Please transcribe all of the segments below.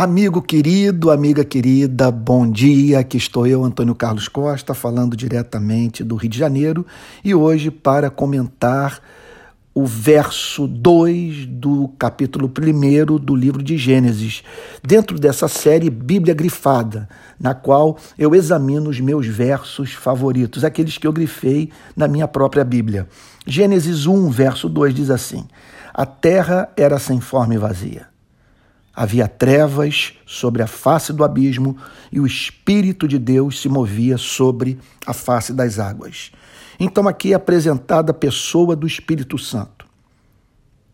Amigo querido, amiga querida, bom dia. Aqui estou eu, Antônio Carlos Costa, falando diretamente do Rio de Janeiro e hoje para comentar o verso 2 do capítulo 1 do livro de Gênesis, dentro dessa série Bíblia Grifada, na qual eu examino os meus versos favoritos, aqueles que eu grifei na minha própria Bíblia. Gênesis 1, verso 2 diz assim: A terra era sem forma e vazia Havia trevas sobre a face do abismo e o Espírito de Deus se movia sobre a face das águas. Então, aqui é apresentada a pessoa do Espírito Santo,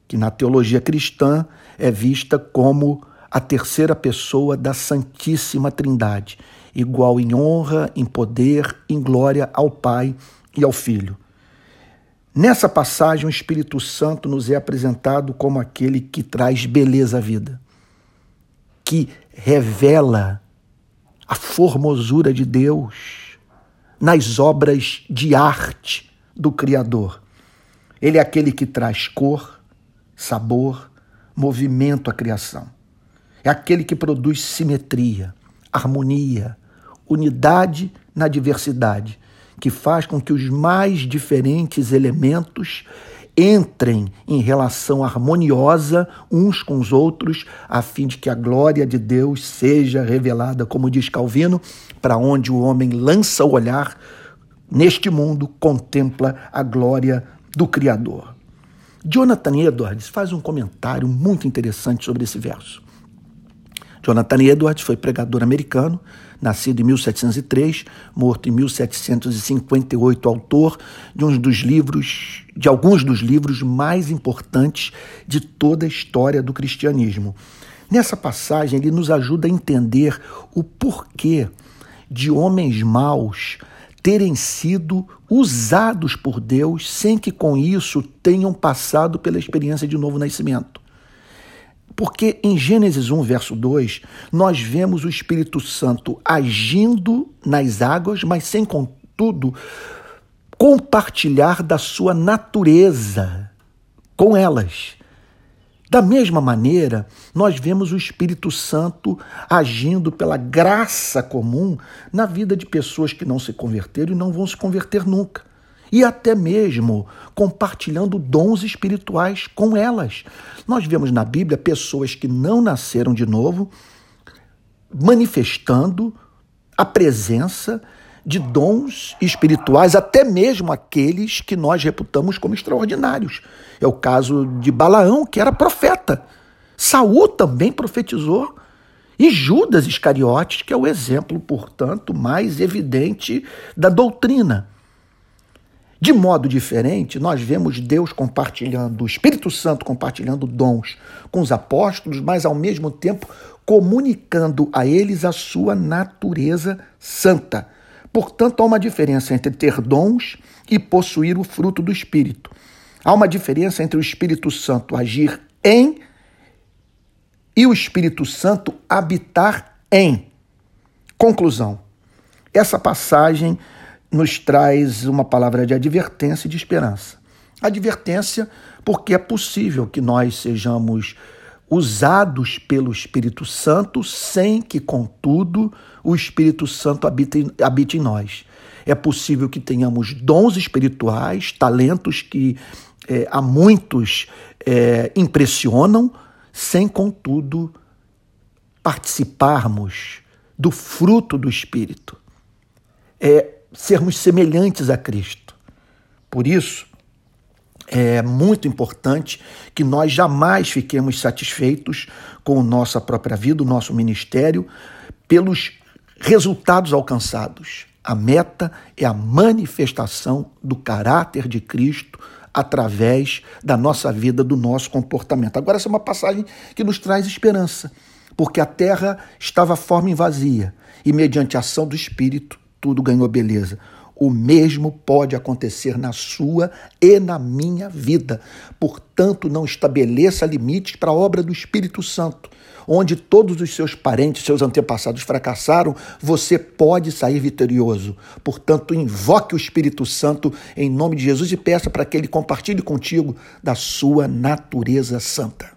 que na teologia cristã é vista como a terceira pessoa da Santíssima Trindade, igual em honra, em poder, em glória ao Pai e ao Filho. Nessa passagem, o Espírito Santo nos é apresentado como aquele que traz beleza à vida que revela a formosura de Deus nas obras de arte do Criador. Ele é aquele que traz cor, sabor, movimento à criação. É aquele que produz simetria, harmonia, unidade na diversidade, que faz com que os mais diferentes elementos entrem em relação harmoniosa uns com os outros, a fim de que a glória de Deus seja revelada, como diz Calvino, para onde o homem lança o olhar neste mundo, contempla a glória do Criador. Jonathan Edwards faz um comentário muito interessante sobre esse verso. Jonathan Edwards foi pregador americano, nascido em 1703, morto em 1758, autor de um dos livros, de alguns dos livros mais importantes de toda a história do cristianismo. Nessa passagem, ele nos ajuda a entender o porquê de homens maus terem sido usados por Deus sem que com isso tenham passado pela experiência de novo nascimento. Porque em Gênesis 1, verso 2, nós vemos o Espírito Santo agindo nas águas, mas sem, contudo, compartilhar da sua natureza com elas. Da mesma maneira, nós vemos o Espírito Santo agindo pela graça comum na vida de pessoas que não se converteram e não vão se converter nunca e até mesmo compartilhando dons espirituais com elas. Nós vemos na Bíblia pessoas que não nasceram de novo manifestando a presença de dons espirituais, até mesmo aqueles que nós reputamos como extraordinários. É o caso de Balaão, que era profeta. Saul também profetizou. E Judas Iscariotes, que é o exemplo, portanto, mais evidente da doutrina. De modo diferente, nós vemos Deus compartilhando, o Espírito Santo compartilhando dons com os apóstolos, mas ao mesmo tempo comunicando a eles a sua natureza santa. Portanto, há uma diferença entre ter dons e possuir o fruto do Espírito. Há uma diferença entre o Espírito Santo agir em e o Espírito Santo habitar em. Conclusão. Essa passagem nos traz uma palavra de advertência e de esperança. Advertência porque é possível que nós sejamos usados pelo Espírito Santo sem que, contudo, o Espírito Santo habite, habite em nós. É possível que tenhamos dons espirituais, talentos que é, a muitos é, impressionam, sem, contudo, participarmos do fruto do Espírito. É, sermos semelhantes a Cristo. Por isso, é muito importante que nós jamais fiquemos satisfeitos com nossa própria vida, o nosso ministério, pelos resultados alcançados. A meta é a manifestação do caráter de Cristo através da nossa vida, do nosso comportamento. Agora, essa é uma passagem que nos traz esperança, porque a terra estava forma e vazia, e mediante a ação do Espírito, tudo ganhou beleza. O mesmo pode acontecer na sua e na minha vida. Portanto, não estabeleça limites para a obra do Espírito Santo. Onde todos os seus parentes, seus antepassados fracassaram, você pode sair vitorioso. Portanto, invoque o Espírito Santo em nome de Jesus e peça para que ele compartilhe contigo da sua natureza santa.